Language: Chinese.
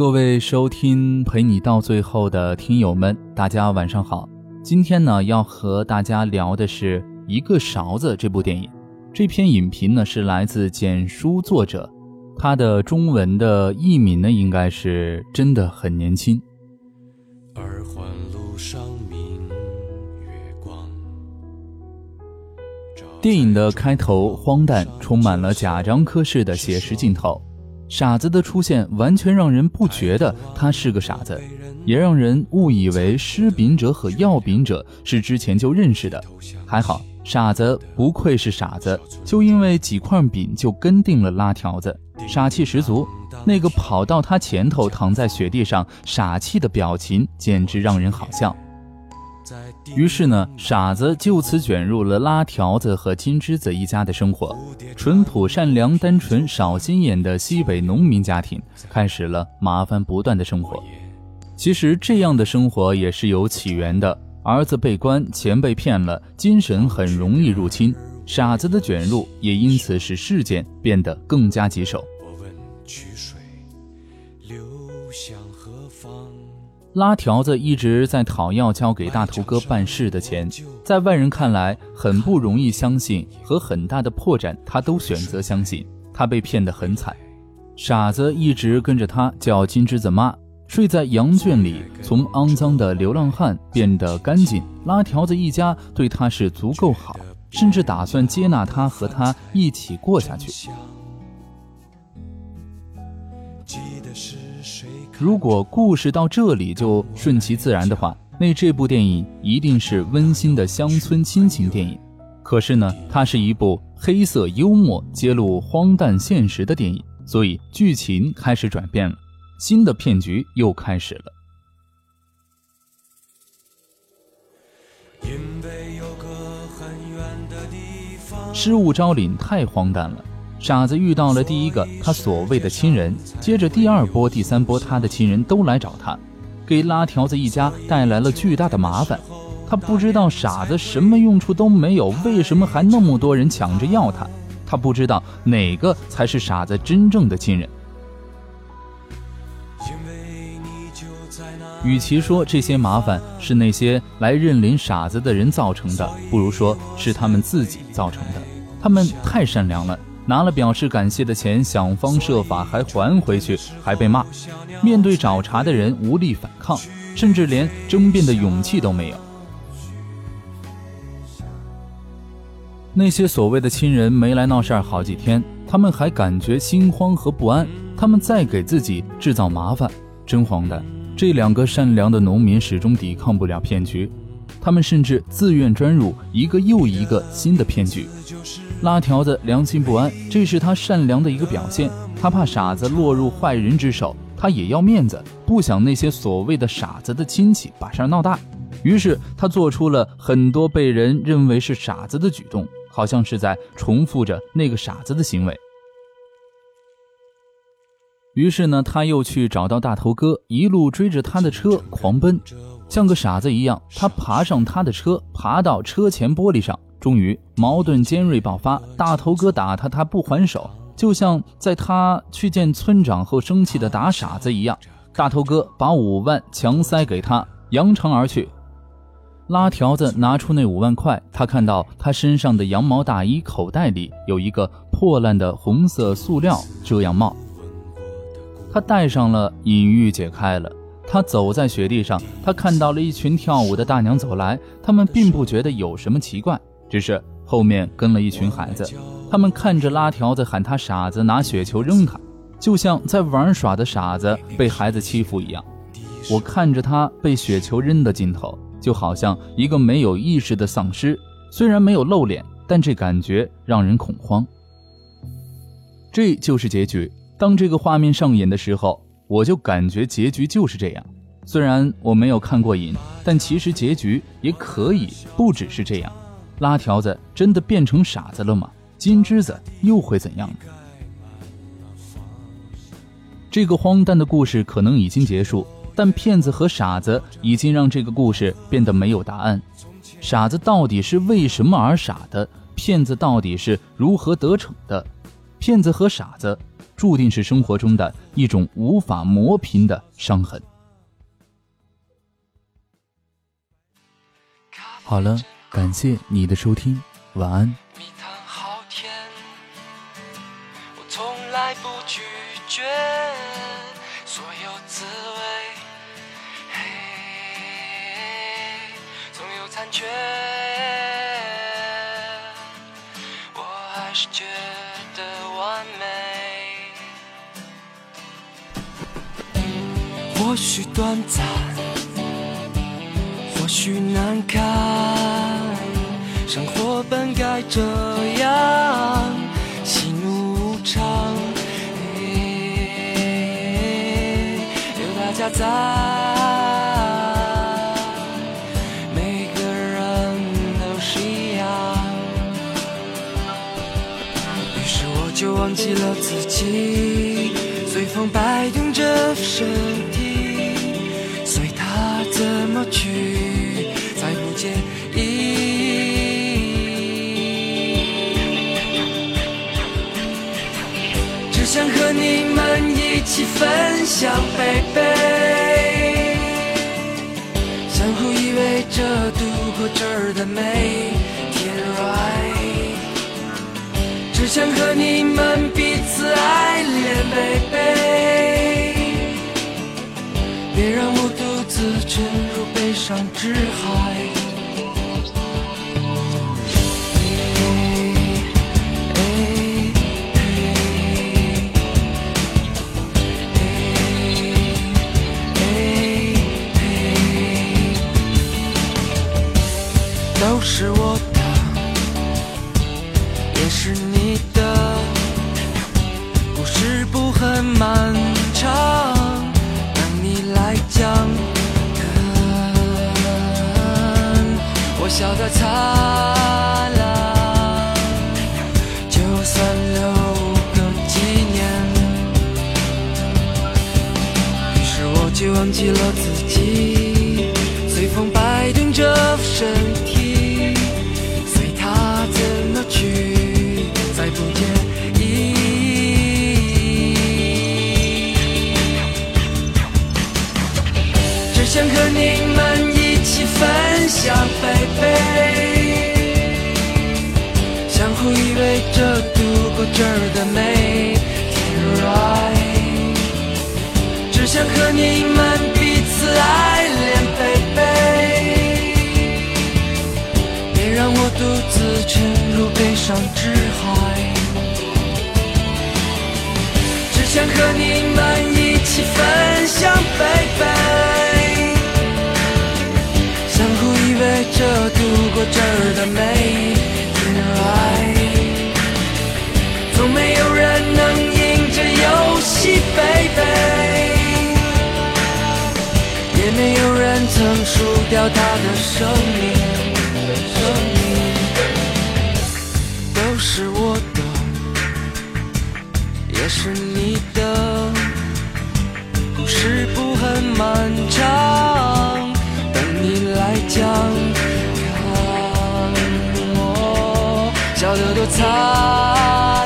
各位收听陪你到最后的听友们，大家晚上好。今天呢，要和大家聊的是一个勺子这部电影。这篇影评呢是来自简书作者，他的中文的译名呢应该是真的很年轻。二环路上明月光。电影的开头荒诞，充满了贾樟柯式的写实镜头。傻子的出现完全让人不觉得他是个傻子，也让人误以为施饼者和要饼者是之前就认识的。还好，傻子不愧是傻子，就因为几块饼就跟定了拉条子，傻气十足。那个跑到他前头躺在雪地上傻气的表情，简直让人好笑。于是呢，傻子就此卷入了拉条子和金枝子一家的生活。淳朴、善良、单纯、少心眼的西北农民家庭，开始了麻烦不断的生活。其实这样的生活也是有起源的：儿子被关，钱被骗了，精神很容易入侵。傻子的卷入，也因此使事件变得更加棘手。我问曲水流向何方拉条子一直在讨要交给大头哥办事的钱，在外人看来很不容易相信，和很大的破绽，他都选择相信他被骗得很惨。傻子一直跟着他叫金枝子妈，睡在羊圈里，从肮脏的流浪汉变得干净。拉条子一家对他是足够好，甚至打算接纳他和他一起过下去。如果故事到这里就顺其自然的话，那这部电影一定是温馨的乡村亲情电影。可是呢，它是一部黑色幽默、揭露荒诞现实的电影，所以剧情开始转变了，新的骗局又开始了。失物招领太荒诞了。傻子遇到了第一个他所谓的亲人，接着第二波、第三波，他的亲人都来找他，给拉条子一家带来了巨大的麻烦。他不知道傻子什么用处都没有，为什么还那么多人抢着要他？他不知道哪个才是傻子真正的亲人。与其说这些麻烦是那些来认领傻子的人造成的，不如说是他们自己造成的。他们太善良了。拿了表示感谢的钱，想方设法还还回去，还被骂。面对找茬的人，无力反抗，甚至连争辩的勇气都没有。那些所谓的亲人没来闹事儿好几天，他们还感觉心慌和不安，他们在给自己制造麻烦，真荒诞。这两个善良的农民始终抵抗不了骗局，他们甚至自愿钻入一个又一个新的骗局。拉条子良心不安，这是他善良的一个表现。他怕傻子落入坏人之手，他也要面子，不想那些所谓的傻子的亲戚把事儿闹大。于是他做出了很多被人认为是傻子的举动，好像是在重复着那个傻子的行为。于是呢，他又去找到大头哥，一路追着他的车狂奔，像个傻子一样，他爬上他的车，爬到车前玻璃上。终于矛盾尖锐爆发，大头哥打他，他不还手，就像在他去见村长后生气的打傻子一样。大头哥把五万强塞给他，扬长而去。拉条子拿出那五万块，他看到他身上的羊毛大衣口袋里有一个破烂的红色塑料遮阳帽，他戴上了，隐喻解开了。他走在雪地上，他看到了一群跳舞的大娘走来，他们并不觉得有什么奇怪。只是后面跟了一群孩子，他们看着拉条子喊他傻子，拿雪球扔他，就像在玩耍的傻子被孩子欺负一样。我看着他被雪球扔的镜头，就好像一个没有意识的丧尸，虽然没有露脸，但这感觉让人恐慌。这就是结局。当这个画面上演的时候，我就感觉结局就是这样。虽然我没有看过瘾，但其实结局也可以不只是这样。拉条子真的变成傻子了吗？金枝子又会怎样呢？这个荒诞的故事可能已经结束，但骗子和傻子已经让这个故事变得没有答案。傻子到底是为什么而傻的？骗子到底是如何得逞的？骗子和傻子注定是生活中的一种无法磨平的伤痕。好了，感谢你的收听，晚安。蜜糖好甜，我从来不拒绝所有滋味，嘿，总有残缺，我还是觉或许短暂，或许难堪，生活本该这样，喜怒无常，嘿有大家在，每个人都是一样。于是我就忘记了自己，随风摆动着身体，他怎么去，再不介意。只想和你们一起分享，baby，相互依偎着度过这儿的每天。只想和你们彼此爱入悲伤之海。都是我的，也是你的，故事不很漫笑得灿烂，就算留个纪念。于是我就忘记了自己，想飞飞相互依偎着度过这儿的每天，right。只想和你们彼此爱恋，baby，别让我独自沉入悲伤之海。只想和你们一起分享，baby，着度过这儿的每天，right。总没有人能赢这游戏，baby，也没有人曾输掉他的生命，生命都是我的，也是你的，故事不很漫长，等你来讲，笑得多惨